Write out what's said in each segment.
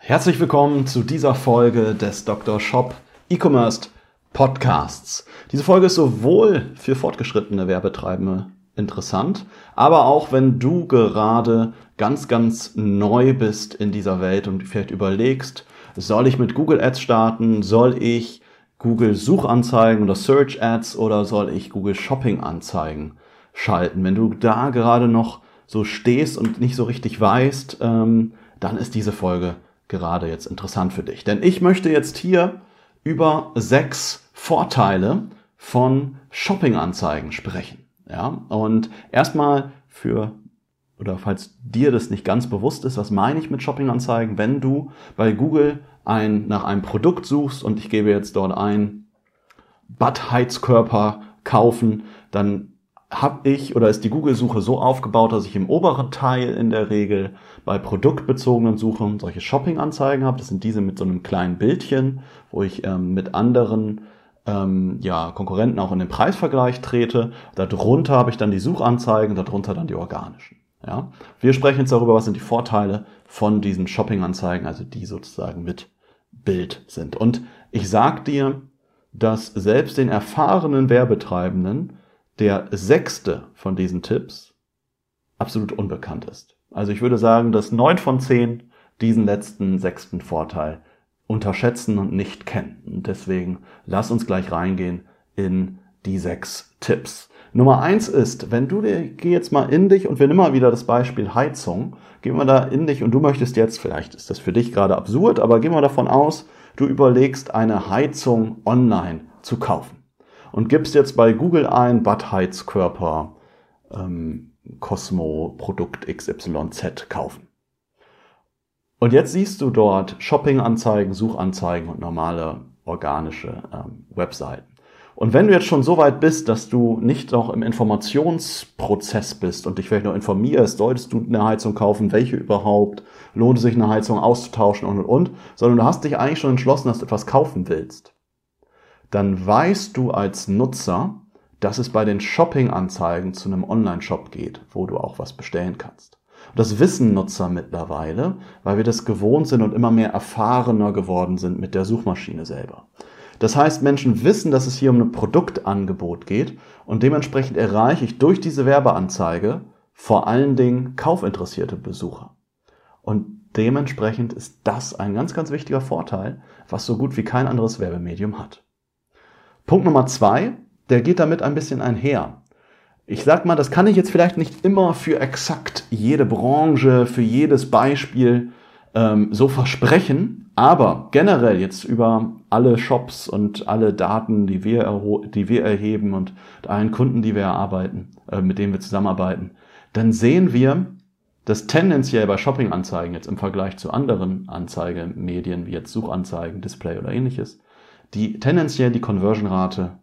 Herzlich willkommen zu dieser Folge des Dr. Shop E-Commerce Podcasts. Diese Folge ist sowohl für fortgeschrittene Werbetreibende interessant, aber auch wenn du gerade ganz, ganz neu bist in dieser Welt und vielleicht überlegst, soll ich mit Google Ads starten? Soll ich Google Suchanzeigen oder Search Ads oder soll ich Google Shopping Anzeigen schalten? Wenn du da gerade noch so stehst und nicht so richtig weißt, ähm, dann ist diese Folge gerade jetzt interessant für dich. Denn ich möchte jetzt hier über sechs Vorteile von Shopping-Anzeigen sprechen. Ja, und erstmal für oder falls dir das nicht ganz bewusst ist, was meine ich mit Shopping-Anzeigen, wenn du bei Google ein, nach einem Produkt suchst und ich gebe jetzt dort ein Badheizkörper kaufen, dann habe ich oder ist die Google-Suche so aufgebaut, dass ich im oberen Teil in der Regel bei produktbezogenen Suchen solche Shopping-Anzeigen habe. Das sind diese mit so einem kleinen Bildchen, wo ich ähm, mit anderen ähm, ja, Konkurrenten auch in den Preisvergleich trete. Darunter habe ich dann die Suchanzeigen, darunter dann die organischen. Ja? Wir sprechen jetzt darüber, was sind die Vorteile von diesen Shopping-Anzeigen, also die sozusagen mit Bild sind. Und ich sag dir, dass selbst den erfahrenen Werbetreibenden der sechste von diesen Tipps absolut unbekannt ist. Also ich würde sagen, dass neun von zehn diesen letzten sechsten Vorteil unterschätzen und nicht kennen. Deswegen lass uns gleich reingehen in die sechs Tipps. Nummer eins ist, wenn du dir, geh jetzt mal in dich und wir nehmen mal wieder das Beispiel Heizung, gehen wir da in dich und du möchtest jetzt, vielleicht ist das für dich gerade absurd, aber gehen wir davon aus, du überlegst eine Heizung online zu kaufen und gibst jetzt bei Google ein Badheizkörper ähm, Cosmo Produkt XYZ kaufen. Und jetzt siehst du dort Shopping-Anzeigen, Suchanzeigen und normale organische ähm, Webseiten. Und wenn du jetzt schon so weit bist, dass du nicht noch im Informationsprozess bist und dich vielleicht noch informierst, solltest du eine Heizung kaufen, welche überhaupt, lohnt es sich eine Heizung auszutauschen und und und, sondern du hast dich eigentlich schon entschlossen, dass du etwas kaufen willst, dann weißt du als Nutzer, dass es bei den Shopping-Anzeigen zu einem Online-Shop geht, wo du auch was bestellen kannst. Und das wissen Nutzer mittlerweile, weil wir das gewohnt sind und immer mehr erfahrener geworden sind mit der Suchmaschine selber. Das heißt, Menschen wissen, dass es hier um ein Produktangebot geht und dementsprechend erreiche ich durch diese Werbeanzeige vor allen Dingen kaufinteressierte Besucher. Und dementsprechend ist das ein ganz, ganz wichtiger Vorteil, was so gut wie kein anderes Werbemedium hat. Punkt Nummer zwei, der geht damit ein bisschen einher. Ich sag mal, das kann ich jetzt vielleicht nicht immer für exakt jede Branche, für jedes Beispiel ähm, so versprechen, aber generell jetzt über alle Shops und alle Daten, die wir, die wir erheben und allen Kunden, die wir erarbeiten, äh, mit denen wir zusammenarbeiten, dann sehen wir, dass tendenziell bei Shopping-Anzeigen jetzt im Vergleich zu anderen Anzeigemedien wie jetzt Suchanzeigen, Display oder ähnliches, die tendenziell die Conversion-Rate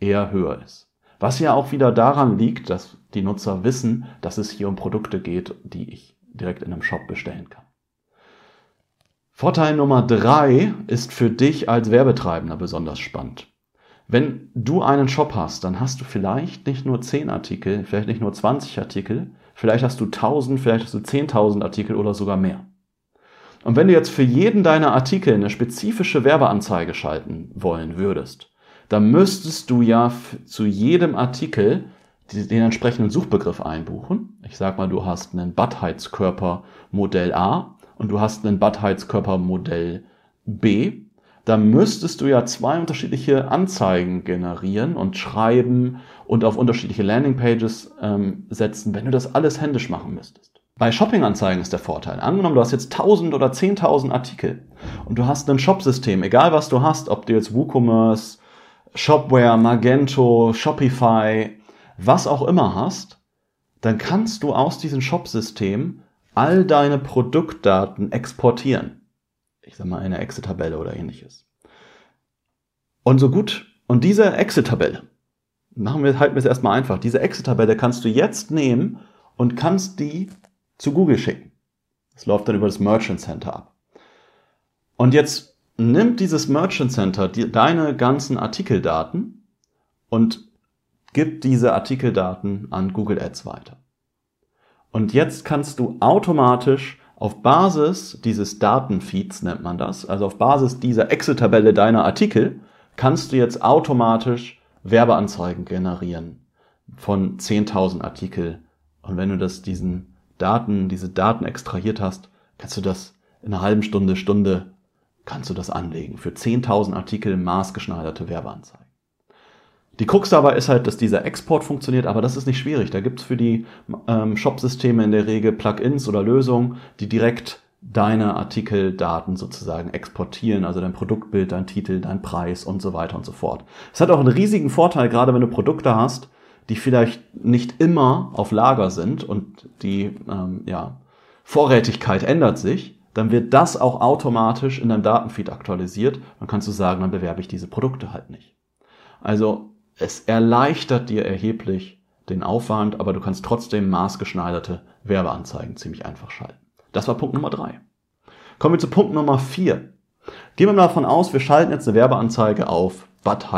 eher höher ist. Was ja auch wieder daran liegt, dass die Nutzer wissen, dass es hier um Produkte geht, die ich direkt in einem Shop bestellen kann. Vorteil Nummer drei ist für dich als Werbetreibender besonders spannend. Wenn du einen Shop hast, dann hast du vielleicht nicht nur 10 Artikel, vielleicht nicht nur 20 Artikel, vielleicht hast du 1000, vielleicht hast du 10.000 Artikel oder sogar mehr. Und wenn du jetzt für jeden deiner Artikel eine spezifische Werbeanzeige schalten wollen würdest, dann müsstest du ja zu jedem Artikel den entsprechenden Suchbegriff einbuchen. Ich sag mal, du hast einen Badheizkörper Modell A und du hast einen Badheizkörpermodell B, dann müsstest du ja zwei unterschiedliche Anzeigen generieren und schreiben und auf unterschiedliche Landingpages ähm, setzen, wenn du das alles händisch machen müsstest. Bei Shopping-Anzeigen ist der Vorteil. Angenommen, du hast jetzt 1000 oder 10.000 Artikel und du hast ein Shopsystem, egal was du hast, ob du jetzt WooCommerce, Shopware, Magento, Shopify, was auch immer hast, dann kannst du aus diesem Shopsystem all deine Produktdaten exportieren. ich sag mal, eine Excel-Tabelle oder ähnliches. Und so gut, und diese Excel-Tabelle, machen wir, halten wir es erstmal einfach. Diese Excel-Tabelle kannst du jetzt nehmen und kannst die zu Google schicken. Das läuft dann über das Merchant Center ab. Und jetzt nimmt dieses Merchant Center die, deine ganzen Artikeldaten und gibt diese Artikeldaten an Google Ads weiter. Und jetzt kannst du automatisch auf Basis dieses Datenfeeds nennt man das, also auf Basis dieser Excel-Tabelle deiner Artikel, kannst du jetzt automatisch Werbeanzeigen generieren von 10.000 Artikel. Und wenn du das diesen Daten, diese Daten extrahiert hast, kannst du das in einer halben Stunde, Stunde, kannst du das anlegen für 10.000 Artikel maßgeschneiderte Werbeanzeigen. Die Krux dabei ist halt, dass dieser Export funktioniert, aber das ist nicht schwierig. Da gibt's für die ähm, Shop-Systeme in der Regel Plugins oder Lösungen, die direkt deine Artikeldaten sozusagen exportieren, also dein Produktbild, dein Titel, dein Preis und so weiter und so fort. Es hat auch einen riesigen Vorteil, gerade wenn du Produkte hast, die vielleicht nicht immer auf Lager sind und die ähm, ja, Vorrätigkeit ändert sich, dann wird das auch automatisch in deinem Datenfeed aktualisiert. Dann kannst du sagen, dann bewerbe ich diese Produkte halt nicht. Also es erleichtert dir erheblich den Aufwand, aber du kannst trotzdem maßgeschneiderte Werbeanzeigen ziemlich einfach schalten. Das war Punkt Nummer drei. Kommen wir zu Punkt Nummer vier. Gehen wir mal davon aus, wir schalten jetzt eine Werbeanzeige auf Bad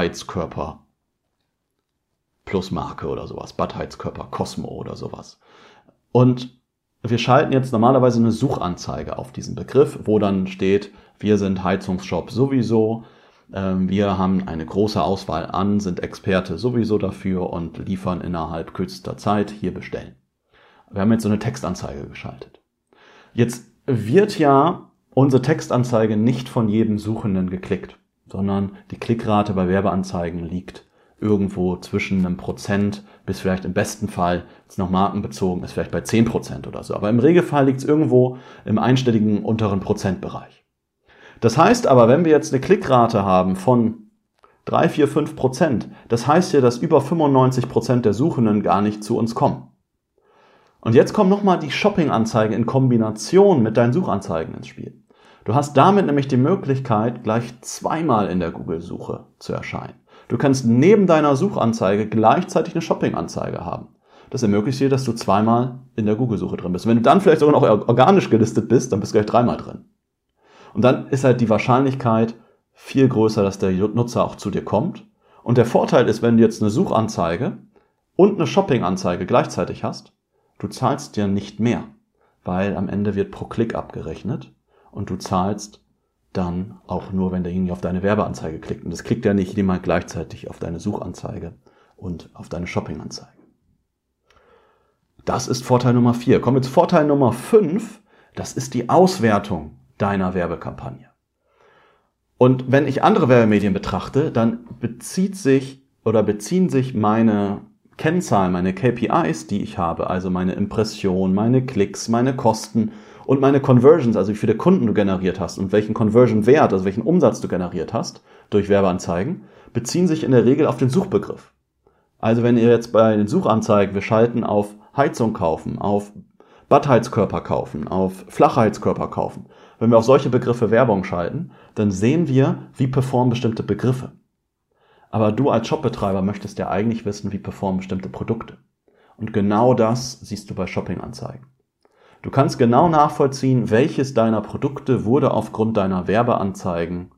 Heizkörper plus Marke oder sowas, Bad Heizkörper Cosmo oder sowas. Und wir schalten jetzt normalerweise eine Suchanzeige auf diesen Begriff, wo dann steht, wir sind Heizungsshop sowieso, ähm, wir haben eine große Auswahl an, sind Experte sowieso dafür und liefern innerhalb kürzester Zeit hier bestellen. Wir haben jetzt so eine Textanzeige geschaltet. Jetzt wird ja unsere Textanzeige nicht von jedem Suchenden geklickt, sondern die Klickrate bei Werbeanzeigen liegt irgendwo zwischen einem Prozent bis vielleicht im besten Fall, jetzt noch markenbezogen ist, vielleicht bei zehn Prozent oder so. Aber im Regelfall liegt es irgendwo im einstelligen unteren Prozentbereich. Das heißt aber, wenn wir jetzt eine Klickrate haben von 3, 4, 5 Prozent, das heißt ja, dass über 95 Prozent der Suchenden gar nicht zu uns kommen. Und jetzt kommen nochmal die Shopping-Anzeigen in Kombination mit deinen Suchanzeigen ins Spiel. Du hast damit nämlich die Möglichkeit, gleich zweimal in der Google-Suche zu erscheinen. Du kannst neben deiner Suchanzeige gleichzeitig eine Shopping-Anzeige haben. Das ermöglicht dir, dass du zweimal in der Google-Suche drin bist. wenn du dann vielleicht sogar noch organisch gelistet bist, dann bist du gleich dreimal drin. Und dann ist halt die Wahrscheinlichkeit viel größer, dass der Nutzer auch zu dir kommt. Und der Vorteil ist, wenn du jetzt eine Suchanzeige und eine Shopping-Anzeige gleichzeitig hast, du zahlst ja nicht mehr, weil am Ende wird pro Klick abgerechnet und du zahlst dann auch nur, wenn derjenige auf deine Werbeanzeige klickt. Und das klickt ja nicht jemand gleichzeitig auf deine Suchanzeige und auf deine Shopping-Anzeige. Das ist Vorteil Nummer vier. Kommen wir zu Vorteil Nummer fünf. Das ist die Auswertung deiner Werbekampagne. Und wenn ich andere Werbemedien betrachte, dann bezieht sich oder beziehen sich meine Kennzahlen, meine KPIs, die ich habe, also meine Impression, meine Klicks, meine Kosten und meine Conversions, also wie viele Kunden du generiert hast und welchen Conversion-Wert, also welchen Umsatz du generiert hast durch Werbeanzeigen, beziehen sich in der Regel auf den Suchbegriff. Also wenn ihr jetzt bei den Suchanzeigen, wir schalten auf Heizung kaufen, auf Badheizkörper kaufen, auf Flachheizkörper kaufen, wenn wir auf solche Begriffe Werbung schalten, dann sehen wir, wie performen bestimmte Begriffe. Aber du als Shopbetreiber möchtest ja eigentlich wissen, wie performen bestimmte Produkte. Und genau das siehst du bei Shoppinganzeigen. Du kannst genau nachvollziehen, welches deiner Produkte wurde aufgrund deiner Werbeanzeigen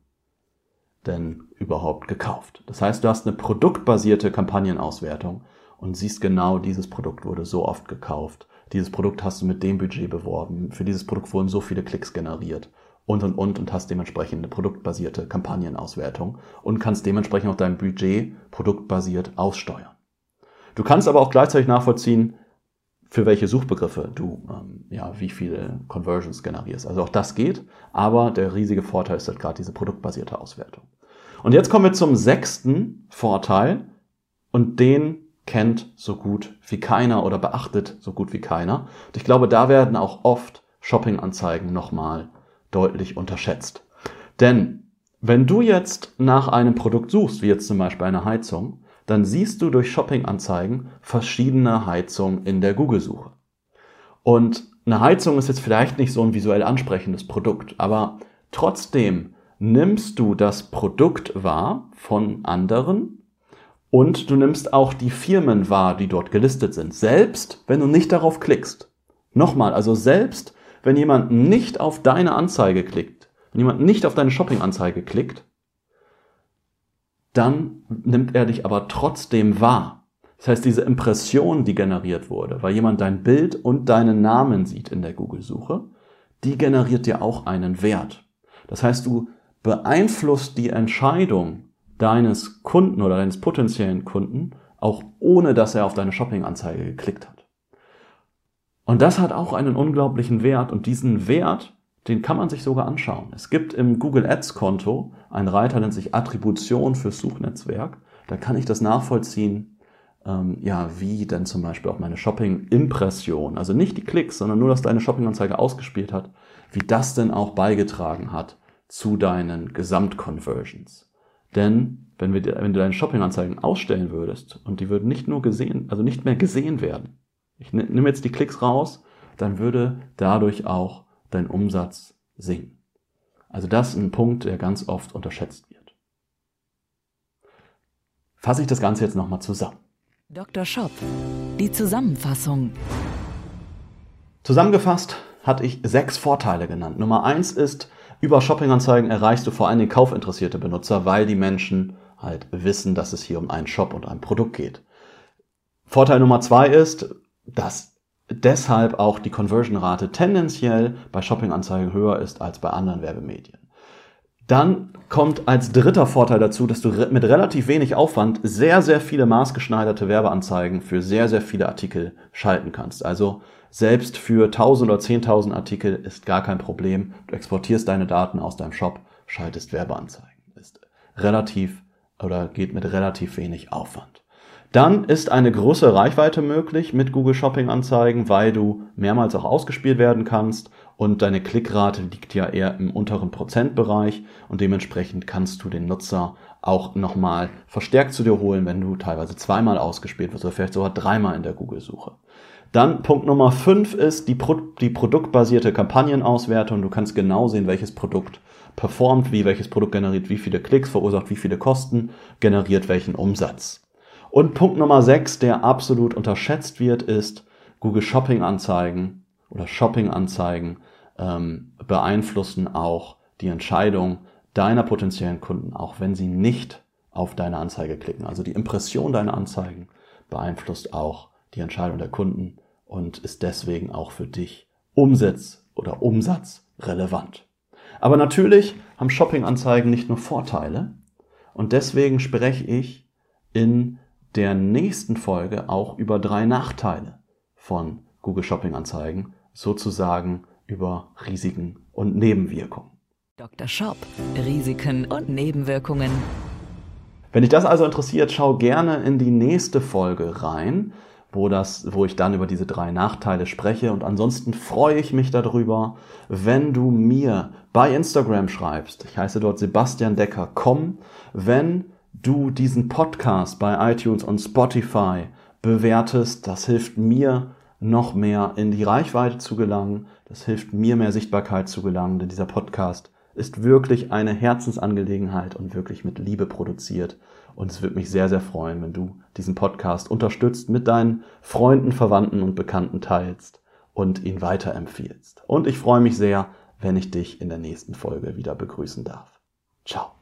denn überhaupt gekauft. Das heißt, du hast eine produktbasierte Kampagnenauswertung und siehst genau, dieses Produkt wurde so oft gekauft dieses Produkt hast du mit dem Budget beworben, für dieses Produkt wurden so viele Klicks generiert und und und und hast dementsprechend eine produktbasierte Kampagnenauswertung und kannst dementsprechend auch dein Budget produktbasiert aussteuern. Du kannst aber auch gleichzeitig nachvollziehen, für welche Suchbegriffe du ähm, ja wie viele Conversions generierst. Also auch das geht, aber der riesige Vorteil ist halt gerade diese produktbasierte Auswertung. Und jetzt kommen wir zum sechsten Vorteil und den kennt so gut wie keiner oder beachtet so gut wie keiner. Und ich glaube, da werden auch oft Shopping-Anzeigen nochmal deutlich unterschätzt. Denn wenn du jetzt nach einem Produkt suchst, wie jetzt zum Beispiel eine Heizung, dann siehst du durch Shopping-Anzeigen verschiedene Heizungen in der Google-Suche. Und eine Heizung ist jetzt vielleicht nicht so ein visuell ansprechendes Produkt, aber Trotzdem nimmst du das Produkt wahr von anderen und du nimmst auch die Firmen wahr, die dort gelistet sind, selbst wenn du nicht darauf klickst. Nochmal, also selbst wenn jemand nicht auf deine Anzeige klickt, wenn jemand nicht auf deine Shopping-Anzeige klickt, dann nimmt er dich aber trotzdem wahr. Das heißt, diese Impression, die generiert wurde, weil jemand dein Bild und deinen Namen sieht in der Google-Suche, die generiert dir auch einen Wert. Das heißt, du beeinflusst die Entscheidung deines Kunden oder deines potenziellen Kunden auch ohne, dass er auf deine Shopping-Anzeige geklickt hat. Und das hat auch einen unglaublichen Wert und diesen Wert, den kann man sich sogar anschauen. Es gibt im Google Ads Konto einen Reiter, nennt sich Attribution fürs Suchnetzwerk. Da kann ich das nachvollziehen, ähm, ja, wie denn zum Beispiel auch meine Shopping-Impression, also nicht die Klicks, sondern nur, dass deine Shopping-Anzeige ausgespielt hat, wie das denn auch beigetragen hat zu deinen Gesamtconversions. Denn wenn, wir, wenn du deine Shopping-Anzeigen ausstellen würdest und die würden nicht nur gesehen, also nicht mehr gesehen werden, ich nehme jetzt die Klicks raus, dann würde dadurch auch dein Umsatz sinken. Also das ist ein Punkt, der ganz oft unterschätzt wird. Fasse ich das Ganze jetzt nochmal zusammen. Dr. Shop, die Zusammenfassung. Zusammengefasst hatte ich sechs Vorteile genannt. Nummer eins ist, über Shoppinganzeigen erreichst du vor allem kaufinteressierte Benutzer, weil die Menschen halt wissen, dass es hier um einen Shop und ein Produkt geht. Vorteil Nummer zwei ist, dass deshalb auch die Conversion-Rate tendenziell bei Shopping-Anzeigen höher ist als bei anderen Werbemedien. Dann kommt als dritter Vorteil dazu, dass du mit relativ wenig Aufwand sehr, sehr viele maßgeschneiderte Werbeanzeigen für sehr, sehr viele Artikel schalten kannst. Also selbst für 1000 oder 10.000 Artikel ist gar kein Problem. Du exportierst deine Daten aus deinem Shop, schaltest Werbeanzeigen. Ist relativ oder geht mit relativ wenig Aufwand. Dann ist eine größere Reichweite möglich mit Google Shopping Anzeigen, weil du mehrmals auch ausgespielt werden kannst und deine Klickrate liegt ja eher im unteren Prozentbereich und dementsprechend kannst du den Nutzer auch nochmal verstärkt zu dir holen, wenn du teilweise zweimal ausgespielt wirst oder vielleicht sogar dreimal in der Google-Suche. Dann Punkt Nummer fünf ist die, Pro die produktbasierte Kampagnenauswertung. Du kannst genau sehen, welches Produkt performt, wie welches Produkt generiert, wie viele Klicks verursacht, wie viele Kosten, generiert welchen Umsatz. Und Punkt Nummer 6, der absolut unterschätzt wird, ist Google Shopping Anzeigen oder Shopping Anzeigen ähm, beeinflussen auch die Entscheidung deiner potenziellen Kunden, auch wenn sie nicht auf deine Anzeige klicken. Also die Impression deiner Anzeigen beeinflusst auch die Entscheidung der Kunden und ist deswegen auch für dich Umsatz oder Umsatz relevant. Aber natürlich haben Shopping-Anzeigen nicht nur Vorteile und deswegen spreche ich in der nächsten Folge auch über drei Nachteile von Google Shopping Anzeigen, sozusagen über Risiken und Nebenwirkungen. Dr. Shop, Risiken und Nebenwirkungen. Wenn dich das also interessiert, schau gerne in die nächste Folge rein, wo, das, wo ich dann über diese drei Nachteile spreche. Und ansonsten freue ich mich darüber, wenn du mir bei Instagram schreibst. Ich heiße dort Sebastian Decker. Komm, wenn du diesen Podcast bei iTunes und Spotify bewertest. Das hilft mir noch mehr in die Reichweite zu gelangen. Das hilft mir mehr Sichtbarkeit zu gelangen, denn dieser Podcast ist wirklich eine Herzensangelegenheit und wirklich mit Liebe produziert. Und es würde mich sehr, sehr freuen, wenn du diesen Podcast unterstützt, mit deinen Freunden, Verwandten und Bekannten teilst und ihn weiterempfiehlst. Und ich freue mich sehr, wenn ich dich in der nächsten Folge wieder begrüßen darf. Ciao.